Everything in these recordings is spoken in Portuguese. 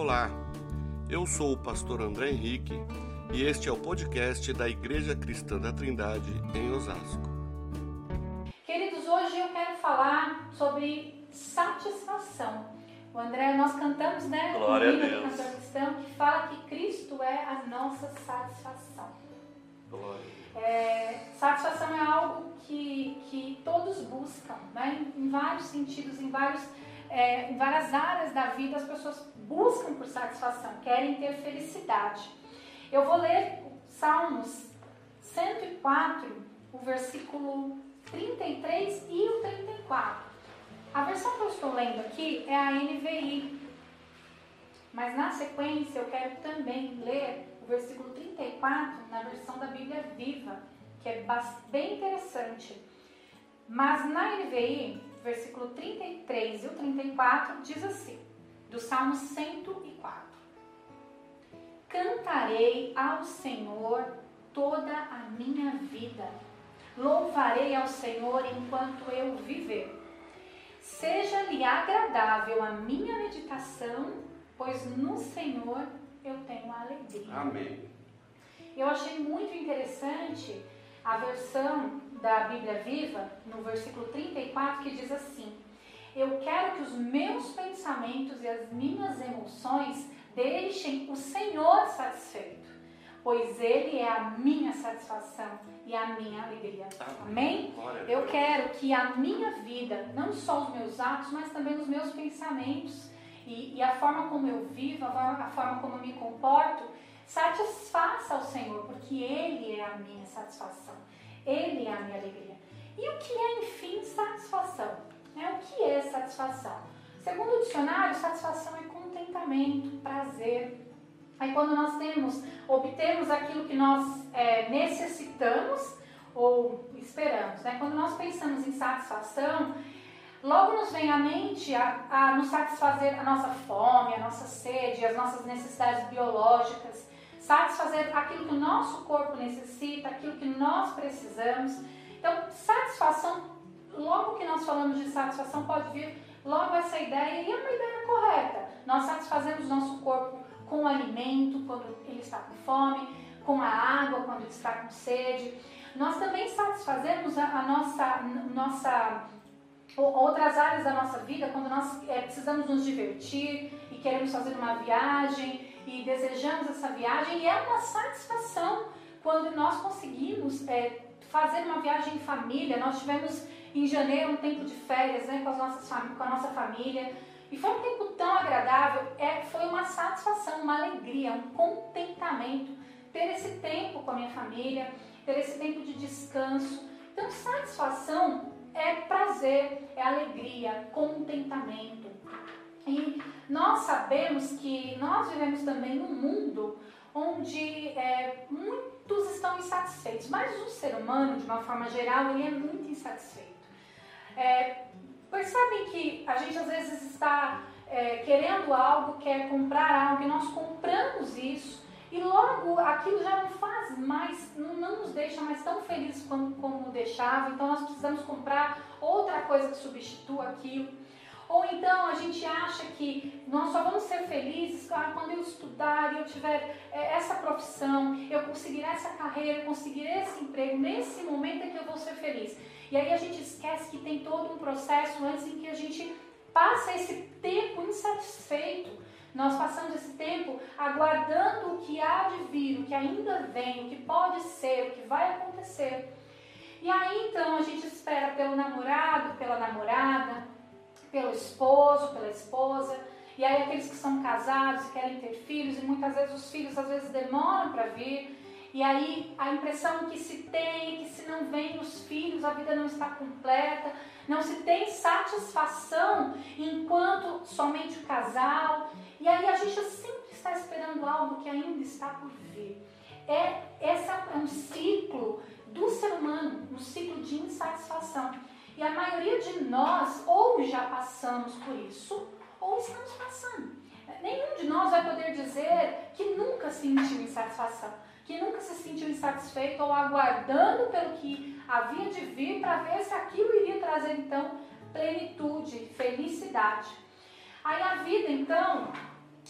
Olá, eu sou o pastor André Henrique e este é o podcast da Igreja Cristã da Trindade em Osasco. Queridos, hoje eu quero falar sobre satisfação. O André, nós cantamos, né? Glória um a Deus. cantor cristão que fala que Cristo é a nossa satisfação. Glória. É, satisfação é algo que, que todos buscam, né? em, em vários sentidos, em, vários, é, em várias áreas da vida, as pessoas buscam por satisfação, querem ter felicidade. Eu vou ler Salmos 104, o versículo 33 e o 34. A versão que eu estou lendo aqui é a NVI, mas na sequência eu quero também ler o versículo 34 na versão da Bíblia Viva, que é bem interessante. Mas na NVI, versículo 33 e o 34 diz assim, do Salmo 104. Cantarei ao Senhor toda a minha vida. Louvarei ao Senhor enquanto eu viver. Seja-lhe agradável a minha meditação, pois no Senhor eu tenho alegria. Amém. Eu achei muito interessante a versão da Bíblia Viva, no versículo 34, que diz assim: Eu quero que os meus pensamentos e as minhas emoções deixem o Senhor satisfeito, pois Ele é a minha satisfação e a minha alegria. Amém? Eu quero que a minha vida, não só os meus atos, mas também os meus pensamentos e, e a forma como eu vivo, a forma, a forma como eu me comporto, satisfaça ao Senhor, porque Ele é a minha satisfação, Ele é a minha alegria. E o que é, enfim, satisfação? É, o que é satisfação? Segundo o dicionário, satisfação é contentamento, prazer. Aí quando nós temos, obtemos aquilo que nós é, necessitamos ou esperamos, né? Quando nós pensamos em satisfação, logo nos vem à mente a, a nos satisfazer a nossa fome, a nossa sede, as nossas necessidades biológicas, satisfazer aquilo que o nosso corpo necessita, aquilo que nós precisamos. Então, satisfação, logo que nós falamos de satisfação, pode vir logo essa ideia, e é uma ideia correta. Nós satisfazemos nosso corpo com o alimento, quando ele está com fome, com a água, quando ele está com sede. Nós também satisfazemos a, a nossa, nossa outras áreas da nossa vida, quando nós é, precisamos nos divertir e queremos fazer uma viagem e desejamos essa viagem, e é uma satisfação quando nós conseguimos é, fazer uma viagem em família. Nós tivemos em janeiro um tempo de férias né, com, as nossas, com a nossa família. E foi um tempo tão agradável, é, foi uma satisfação, uma alegria, um contentamento ter esse tempo com a minha família, ter esse tempo de descanso. Então, satisfação é prazer, é alegria, contentamento. E nós sabemos que nós vivemos também num mundo onde é, muitos estão insatisfeitos, mas o ser humano, de uma forma geral, ele é muito insatisfeito. É, percebem que a gente às vezes está é, querendo algo, quer comprar algo, e nós compramos isso, e logo aquilo já não faz mais, não, não nos deixa mais tão felizes como, como deixava, então nós precisamos comprar outra coisa que substitua aquilo. Ou então a gente acha que nós só vamos ser felizes quando eu estudar e eu tiver é, essa profissão, eu conseguir essa carreira, conseguir esse emprego, nesse momento é que eu vou ser feliz. E aí a gente esquece que tem todo um processo antes em que a gente passa esse tempo insatisfeito. Nós passamos esse tempo aguardando o que há de vir, o que ainda vem, o que pode ser, o que vai acontecer. E aí então a gente espera pelo namorado, pela namorada, pelo esposo, pela esposa. E aí aqueles que são casados e querem ter filhos, e muitas vezes os filhos às vezes demoram para vir. E aí a impressão que se tem é que se não vem os filhos, a vida não está completa, não se tem satisfação enquanto somente o casal. E aí a gente sempre está esperando algo que ainda está por vir. É, esse é um ciclo do ser humano, um ciclo de insatisfação. E a maioria de nós ou já passamos por isso, ou estamos passando. Nenhum de nós vai poder dizer que nunca sentiu insatisfação, que nunca se sentiu insatisfeito ou aguardando pelo que havia de vir para ver se aquilo iria trazer então plenitude, felicidade. Aí a vida então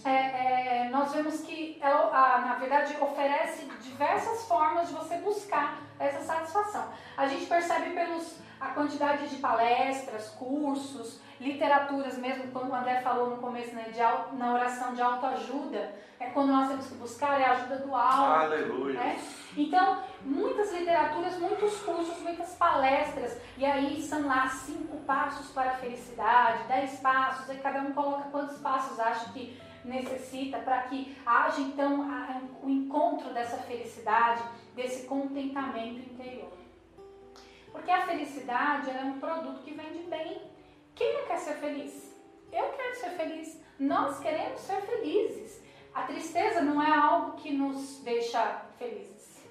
é, é, nós vemos que ela, na verdade, oferece diversas formas de você buscar essa satisfação. A gente percebe pelos a quantidade de palestras, cursos, literaturas mesmo, quando o André falou no começo, né, de, na oração de autoajuda, é quando nós temos que buscar é a ajuda do alto. Aleluia. Né? Então, muitas literaturas, muitos cursos, muitas palestras, e aí são lá cinco passos para a felicidade, dez passos, aí cada um coloca quantos passos acha que necessita para que haja então o encontro dessa felicidade, desse contentamento interior. Porque a felicidade é um produto que vem de bem. Quem não quer ser feliz? Eu quero ser feliz. Nós queremos ser felizes. A tristeza não é algo que nos deixa felizes.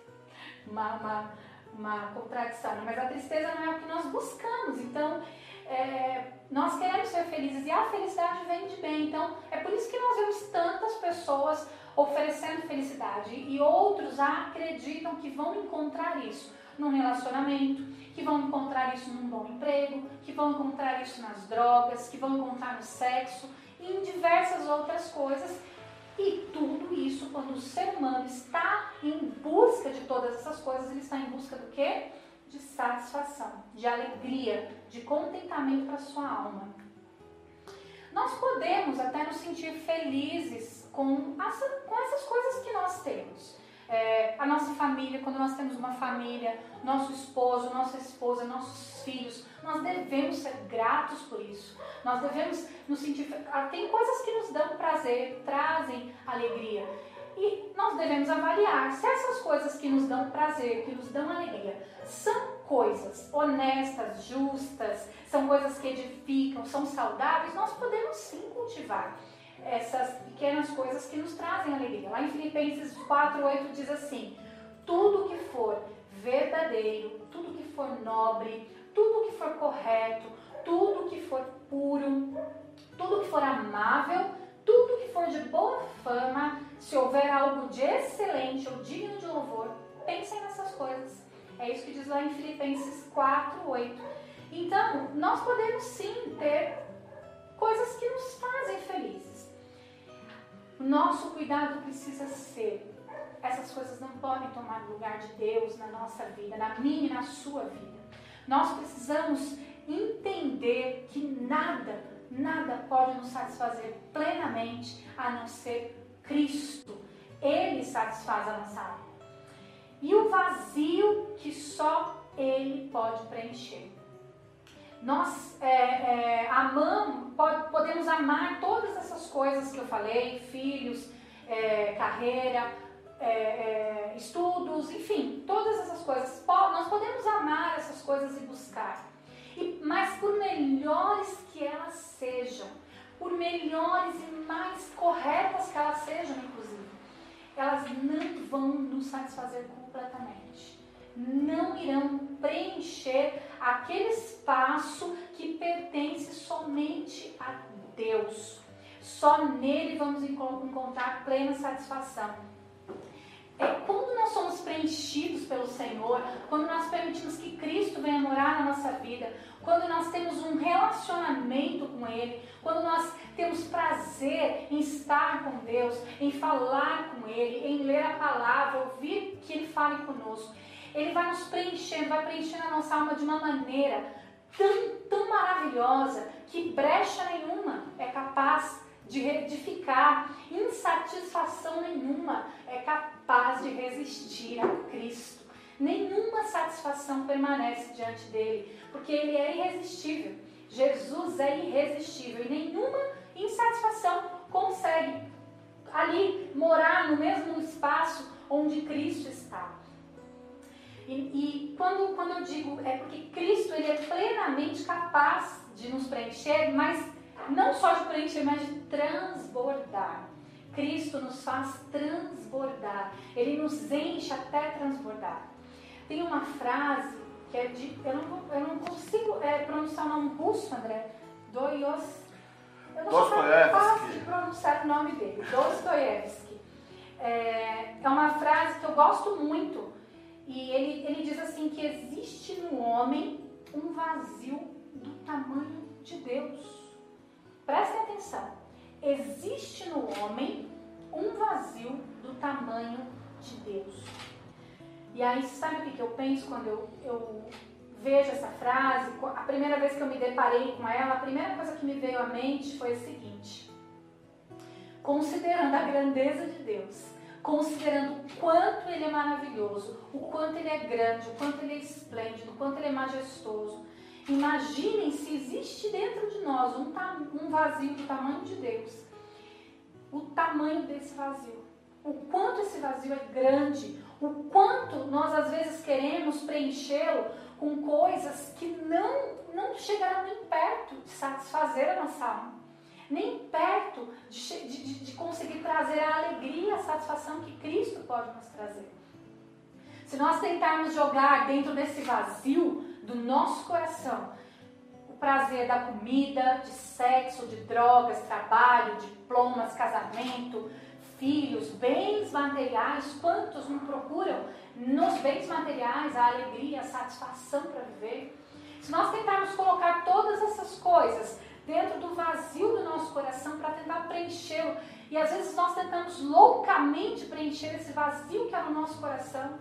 Uma, uma, uma contradição, né? mas a tristeza não é o que nós buscamos. Então, é, nós queremos ser felizes e a felicidade vem de bem. Então, é por isso que nós vemos tantas pessoas oferecendo felicidade e outros acreditam que vão encontrar isso num relacionamento, que vão encontrar isso num bom emprego, que vão encontrar isso nas drogas, que vão encontrar no sexo e em diversas outras coisas. E tudo isso, quando o ser humano está em busca de todas essas coisas, ele está em busca do quê? De satisfação, de alegria, de contentamento para sua alma. Nós podemos até nos sentir felizes com, essa, com essas coisas que nós temos é, a nossa família, quando nós temos uma família, nosso esposo, nossa esposa, nossos filhos, nós devemos ser gratos por isso. Nós devemos nos sentir. Ah, tem coisas que nos dão prazer, trazem alegria. E nós devemos avaliar se essas coisas que nos dão prazer, que nos dão alegria, são coisas honestas, justas, são coisas que edificam, são saudáveis, nós podemos sim cultivar essas pequenas coisas que nos trazem alegria. Lá em Filipenses 4:8 diz assim: tudo que for verdadeiro, tudo que for nobre, tudo que for correto, tudo que for puro, tudo que for amável, tudo que for de boa fama, se houver algo de excelente ou digno de louvor, pensem nessas coisas. É isso que diz lá em Filipenses 4:8. Então, nós podemos sim ter coisas que nos fazem felizes. Nosso cuidado precisa ser. Essas coisas não podem tomar lugar de Deus na nossa vida, na minha e na sua vida. Nós precisamos entender que nada, nada pode nos satisfazer plenamente a não ser Cristo. Ele satisfaz a nossa alma. E o vazio que só Ele pode preencher. Nós é, é, amamos, podemos amar todas essas coisas que eu falei, filhos, é, carreira, é, é, estudos, enfim, todas essas coisas. Nós podemos amar essas coisas e buscar. E, mas por melhores que elas sejam, por melhores e mais corretas que elas sejam, inclusive, elas não vão nos satisfazer completamente não irão preencher aquele espaço que pertence somente a Deus. Só nele vamos encontrar plena satisfação. É quando nós somos preenchidos pelo Senhor, quando nós permitimos que Cristo venha morar na nossa vida, quando nós temos um relacionamento com Ele, quando nós temos prazer em estar com Deus, em falar com Ele, em ler a palavra, ouvir que Ele fale conosco. Ele vai nos preenchendo, vai preenchendo a nossa alma de uma maneira tão, tão maravilhosa que brecha nenhuma é capaz de edificar, insatisfação nenhuma é capaz de resistir a Cristo. Nenhuma satisfação permanece diante dele, porque ele é irresistível. Jesus é irresistível e nenhuma insatisfação consegue ali morar no mesmo espaço onde Cristo está. E, e, quando, quando eu digo é porque Cristo ele é plenamente capaz de nos preencher, mas não só de preencher, mas de transbordar. Cristo nos faz transbordar, ele nos enche até transbordar. Tem uma frase que é de. Eu não, eu não consigo é, pronunciar o nome russo, André. Doios. Eu não sou capaz de pronunciar o nome dele. Dostoiévski. É, é uma frase que eu gosto muito e ele, ele diz assim que existe no homem um vazio do tamanho de Deus. Prestem atenção. Existe no homem um tamanho de Deus. E aí, sabe o que, eu penso quando eu, eu vejo essa frase? A primeira vez que eu me deparei com ela, a primeira coisa que me veio à mente foi a seguinte: considerando a grandeza de Deus, considerando o quanto Ele é maravilhoso, o quanto Ele é grande, o quanto Ele é esplêndido, o quanto Ele é majestoso. Imaginem se existe dentro de nós um, um vazio do tamanho de Deus. O tamanho desse vazio. O quanto esse vazio é grande, o quanto nós às vezes queremos preenchê-lo com coisas que não, não chegarão nem perto de satisfazer a nossa alma, nem perto de, de, de conseguir trazer a alegria, a satisfação que Cristo pode nos trazer. Se nós tentarmos jogar dentro desse vazio do nosso coração o prazer da comida, de sexo, de drogas, trabalho, diplomas, casamento, filhos, bens materiais, quantos não procuram nos bens materiais a alegria, a satisfação para viver? Se nós tentarmos colocar todas essas coisas dentro do vazio do nosso coração para tentar preenchê-lo, e às vezes nós tentamos loucamente preencher esse vazio que é no nosso coração,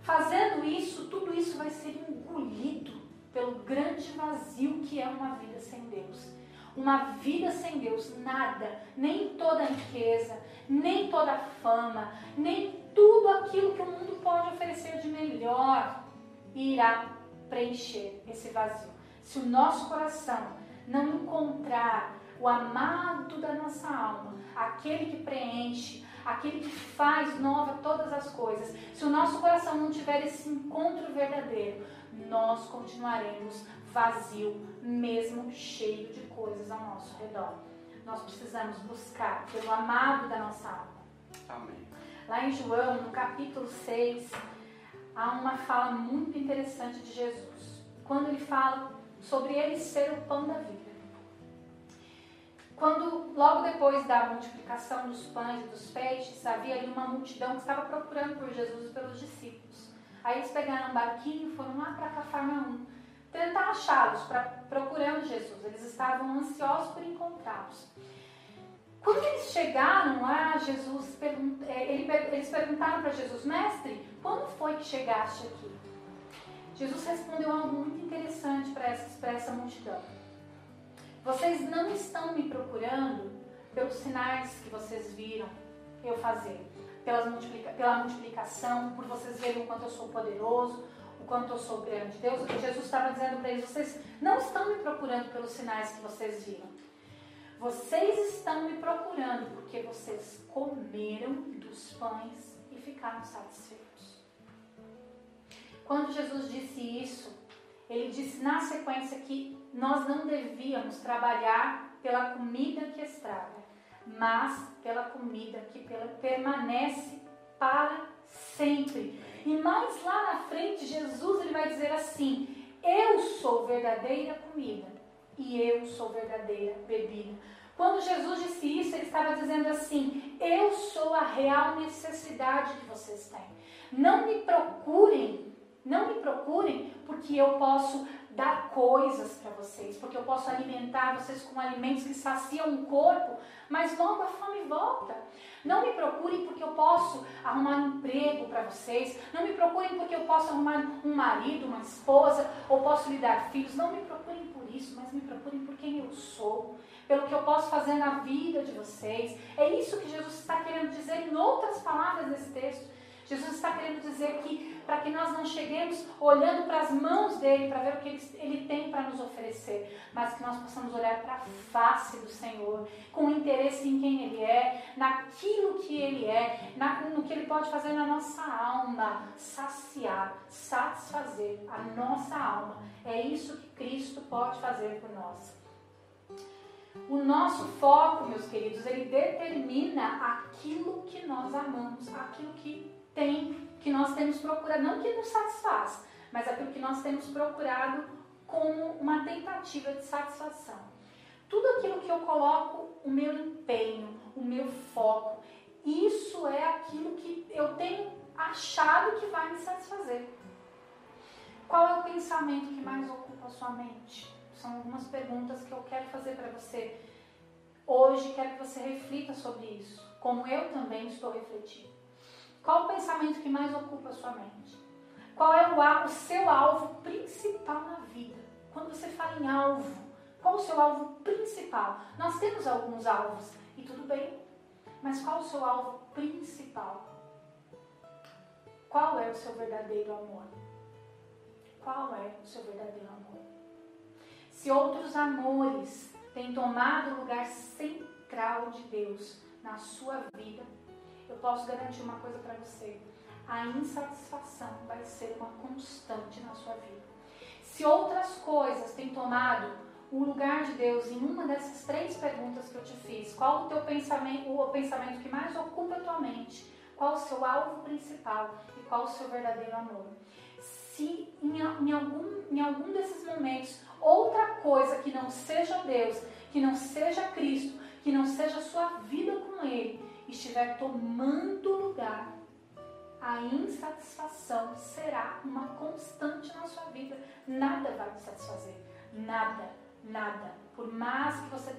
fazendo isso, tudo isso vai ser engolido pelo grande vazio que é uma vida sem Deus. Uma vida sem Deus, nada, nem toda riqueza, nem toda fama, nem tudo aquilo que o mundo pode oferecer de melhor irá preencher esse vazio. Se o nosso coração não encontrar o amado da nossa alma, aquele que preenche, aquele que faz nova todas as coisas, se o nosso coração não tiver esse encontro verdadeiro, nós continuaremos vazio, mesmo cheio de coisas ao nosso redor nós precisamos buscar pelo amado da nossa alma. Amém. Lá em João, no capítulo 6, há uma fala muito interessante de Jesus. Quando ele fala sobre ele ser o pão da vida. Quando, logo depois da multiplicação dos pães e dos peixes, havia ali uma multidão que estava procurando por Jesus e pelos discípulos. Aí eles pegaram um barquinho e foram lá para Cafarnaum tentar achá-los, procurando Jesus. Eles estavam ansiosos por encontrá-los. Quando eles chegaram lá, Jesus é, eles perguntaram para Jesus, mestre, quando foi que chegaste aqui? Jesus respondeu algo muito interessante para essa, essa multidão. Vocês não estão me procurando pelos sinais que vocês viram eu fazer, multiplica, pela multiplicação, por vocês verem o quanto eu sou poderoso, quanto eu sou grande. Deus, Jesus estava dizendo para eles: vocês não estão me procurando pelos sinais que vocês viram. Vocês estão me procurando porque vocês comeram dos pães e ficaram satisfeitos. Quando Jesus disse isso, ele disse na sequência que nós não devíamos trabalhar pela comida que estraga, mas pela comida que permanece para sempre. E mais lá na frente, Jesus ele vai dizer assim: Eu sou verdadeira comida e eu sou verdadeira bebida. Quando Jesus disse isso, ele estava dizendo assim: Eu sou a real necessidade que vocês têm. Não me procurem, não me procurem porque eu posso dar coisas para vocês, porque eu posso alimentar vocês com alimentos que saciam o corpo, mas logo a fome volta. Não me procurem porque eu posso arrumar um emprego para vocês. Não me procurem porque eu posso arrumar um marido, uma esposa, ou posso lhe dar filhos. Não me procurem por isso, mas me procurem por quem eu sou, pelo que eu posso fazer na vida de vocês. É isso que Jesus está querendo dizer em outras palavras nesse texto. Jesus está querendo dizer que para que nós não cheguemos olhando para as mãos dele para ver o que ele, tem para nos oferecer, mas que nós possamos olhar para a face do Senhor com interesse em quem ele é, naquilo que ele é, no que ele pode fazer na nossa alma, saciar, satisfazer a nossa alma. É isso que Cristo pode fazer por nós. O nosso foco, meus queridos, ele determina aquilo que nós amamos, aquilo que tem, que nós temos procurado, não que nos satisfaz, mas aquilo que nós temos procurado como uma tentativa de satisfação. Tudo aquilo que eu coloco o meu empenho, o meu foco, isso é aquilo que eu tenho achado que vai me satisfazer. Qual é o pensamento que mais ocupa a sua mente? São algumas perguntas que eu quero fazer para você. Hoje quero que você reflita sobre isso. como eu também estou refletindo. Qual o pensamento que mais ocupa a sua mente? Qual é o, o seu alvo principal na vida? Quando você fala em alvo, qual o seu alvo principal? Nós temos alguns alvos e tudo bem, mas qual o seu alvo principal? Qual é o seu verdadeiro amor? Qual é o seu verdadeiro amor? Se outros amores têm tomado o lugar central de Deus na sua vida, eu posso garantir uma coisa para você: a insatisfação vai ser uma constante na sua vida. Se outras coisas têm tomado o lugar de Deus em uma dessas três perguntas que eu te fiz, qual o teu pensamento, o pensamento que mais ocupa a tua mente? Qual o seu alvo principal e qual o seu verdadeiro amor? Se em, em, algum, em algum desses momentos outra coisa que não seja Deus, que não seja Cristo, que não seja a sua vida com Ele, estiver tomando lugar, a insatisfação será uma constante na sua vida. Nada vai te satisfazer. Nada, nada. Por mais que você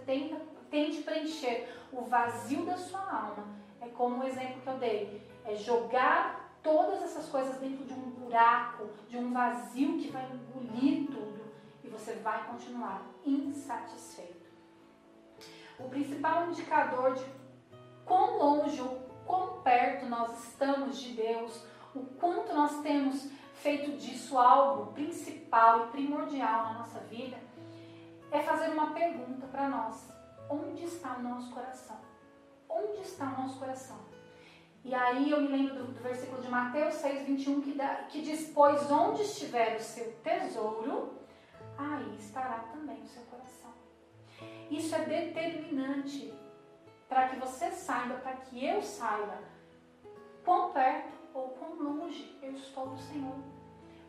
tente, preencher o vazio da sua alma, é como o exemplo que eu dei: é jogar todas essas coisas dentro de um buraco, de um vazio que vai engolir tudo e você vai continuar insatisfeito. O principal indicador de quão longe ou quão perto nós estamos de Deus, o quanto nós temos feito disso algo principal e primordial na nossa vida, é fazer uma pergunta para nós: onde está o nosso coração? Onde está o nosso coração? E aí eu me lembro do, do versículo de Mateus 6, 21, que, dá, que diz: Pois onde estiver o seu tesouro, aí estará também o seu coração. Isso é determinante para que você saiba, para que eu saiba quão perto ou quão longe eu estou do Senhor.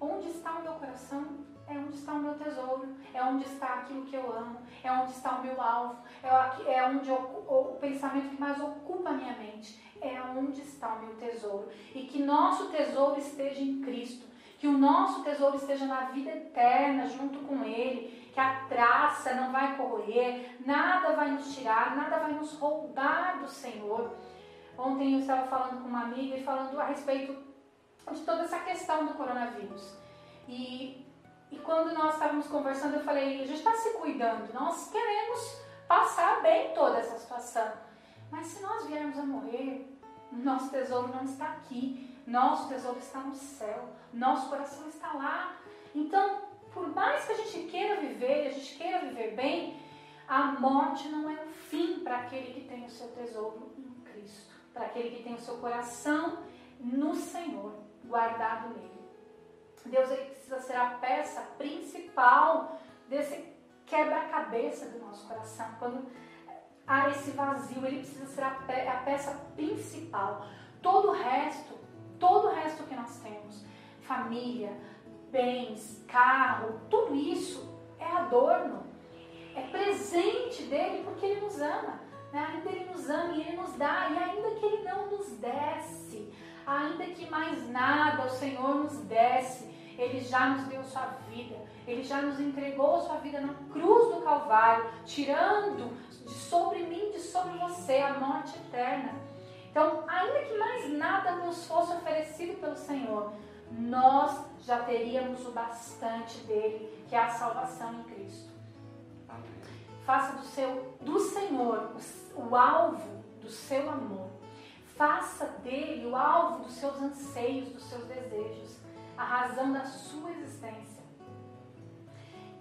Onde está o meu coração? É onde está o meu tesouro, é onde está aquilo que eu amo, é onde está o meu alvo, é, é onde eu, o, o pensamento que mais ocupa a minha mente, é onde está o meu tesouro. E que nosso tesouro esteja em Cristo, que o nosso tesouro esteja na vida eterna junto com Ele, que a traça não vai corroer, nada vai nos tirar, nada vai nos roubar do Senhor. Ontem eu estava falando com uma amiga e falando a respeito de toda essa questão do coronavírus. E, e quando nós estávamos conversando, eu falei: a gente está se cuidando, nós queremos passar bem toda essa situação. Mas se nós viermos a morrer, nosso tesouro não está aqui, nosso tesouro está no céu, nosso coração está lá. Então, por mais que a gente queira viver, a gente queira viver bem, a morte não é o fim para aquele que tem o seu tesouro em Cristo, para aquele que tem o seu coração no Senhor, guardado nele. Deus ele precisa ser a peça principal desse quebra-cabeça do nosso coração. Quando há esse vazio, ele precisa ser a, pe a peça principal. Todo o resto, todo o resto que nós temos, família, bens, carro, tudo isso é adorno. É presente dele porque ele nos ama. Né? Ainda ele nos ama e ele nos dá. E ainda que ele não nos desse, ainda que mais nada o Senhor nos desse, ele já nos deu sua vida. Ele já nos entregou sua vida na cruz do Calvário, tirando de sobre mim, de sobre você, a morte eterna. Então, ainda que mais nada nos fosse oferecido pelo Senhor, nós já teríamos o bastante dele, que é a salvação em Cristo. Faça do, seu, do Senhor o, o alvo do seu amor. Faça dele o alvo dos seus anseios, dos seus desejos, a razão da sua existência.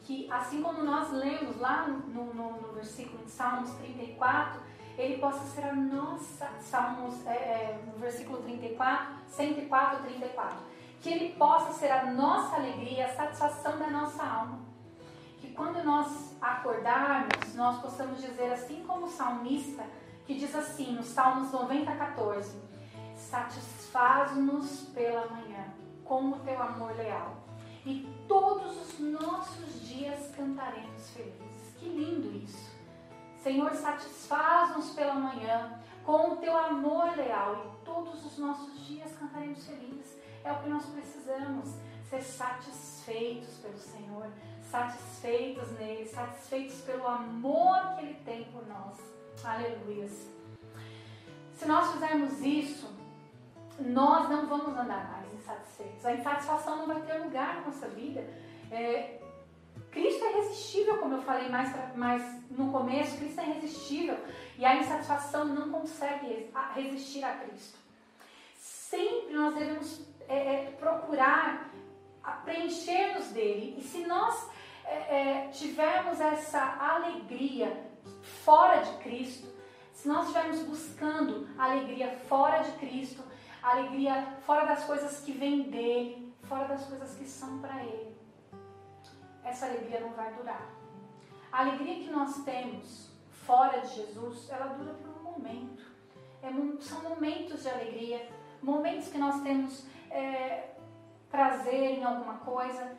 Que assim como nós lemos lá no, no, no versículo de Salmos 34, ele possa ser a nossa, Salmos, é, é, versículo 34, 104, 34 que Ele possa ser a nossa alegria, a satisfação da nossa alma. Que quando nós acordarmos, nós possamos dizer assim como o salmista, que diz assim no Salmos 90, 14: Satisfaz-nos pela manhã com o teu amor leal, e todos os nossos dias cantaremos felizes. Que lindo isso! Senhor, satisfaz-nos pela manhã com o teu amor leal, e todos os nossos dias cantaremos felizes. É o que nós precisamos, ser satisfeitos pelo Senhor, satisfeitos nele, satisfeitos pelo amor que ele tem por nós. Aleluia. Se nós fizermos isso, nós não vamos andar mais insatisfeitos. A insatisfação não vai ter lugar na nossa vida. É, Cristo é irresistível, como eu falei mais, mais no começo, Cristo é irresistível. E a insatisfação não consegue resistir a Cristo. Sempre nós devemos é, é, procurar preencher-nos dele. E se nós é, é, tivermos essa alegria fora de Cristo, se nós estivermos buscando alegria fora de Cristo, alegria fora das coisas que vêm dele, fora das coisas que são para ele, essa alegria não vai durar. A alegria que nós temos fora de Jesus, ela dura por um momento. É, são momentos de alegria, momentos que nós temos é, prazer em alguma coisa,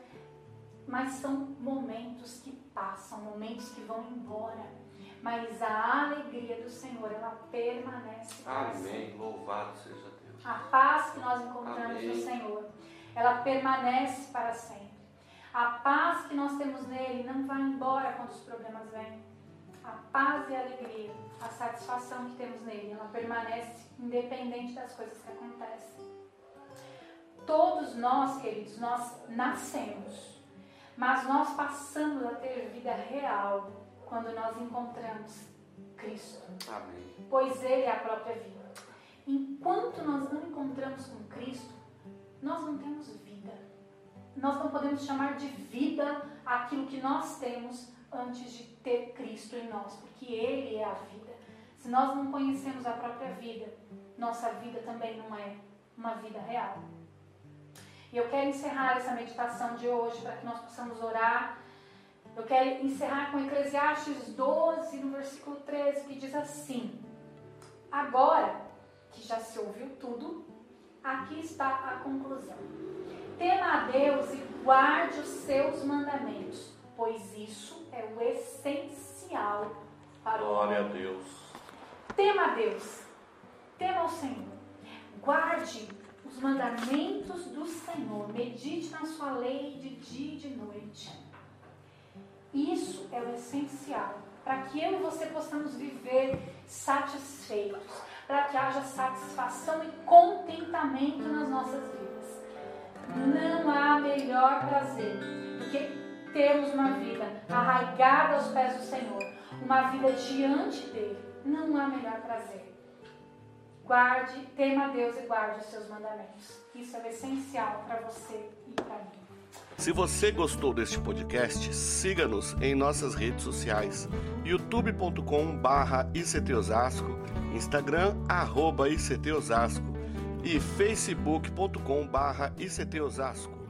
mas são momentos que passam, momentos que vão embora. Mas a alegria do Senhor, ela permanece. Amém. Louvado seja Deus. A paz que nós encontramos Amém. no Senhor, ela permanece para sempre. A paz que nós temos nele não vai embora quando os problemas vêm. A paz e a alegria, a satisfação que temos nele, ela permanece independente das coisas que acontecem. Todos nós, queridos, nós nascemos, mas nós passamos a ter vida real quando nós encontramos Cristo. Amém. Pois Ele é a própria vida. Enquanto nós não encontramos com Cristo, nós não temos vida. Nós não podemos chamar de vida aquilo que nós temos antes de ter Cristo em nós, porque Ele é a vida. Se nós não conhecemos a própria vida, nossa vida também não é uma vida real. E eu quero encerrar essa meditação de hoje para que nós possamos orar. Eu quero encerrar com Eclesiastes 12, no versículo 13, que diz assim: Agora que já se ouviu tudo, aqui está a conclusão. Tema a Deus e guarde os seus mandamentos, pois isso é o essencial para Glória o Glória a Deus. Tema a Deus, tema ao Senhor. Guarde os mandamentos do Senhor, medite na sua lei de dia e de noite. Isso é o essencial para que eu e você possamos viver satisfeitos, para que haja satisfação e contentamento nas nossas vidas. Não há melhor prazer do que termos uma vida arraigada aos pés do Senhor, uma vida diante dele. Não há melhor prazer. Guarde, tema a Deus e guarde os seus mandamentos. Isso é essencial para você e para mim. Se você gostou deste podcast, siga-nos em nossas redes sociais: youtube.com/barra ictosasco, Instagram arroba e facebook.com/barra ictosasco.